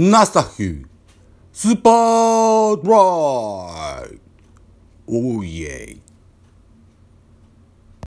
ナスタフュスーパードライおーイエイ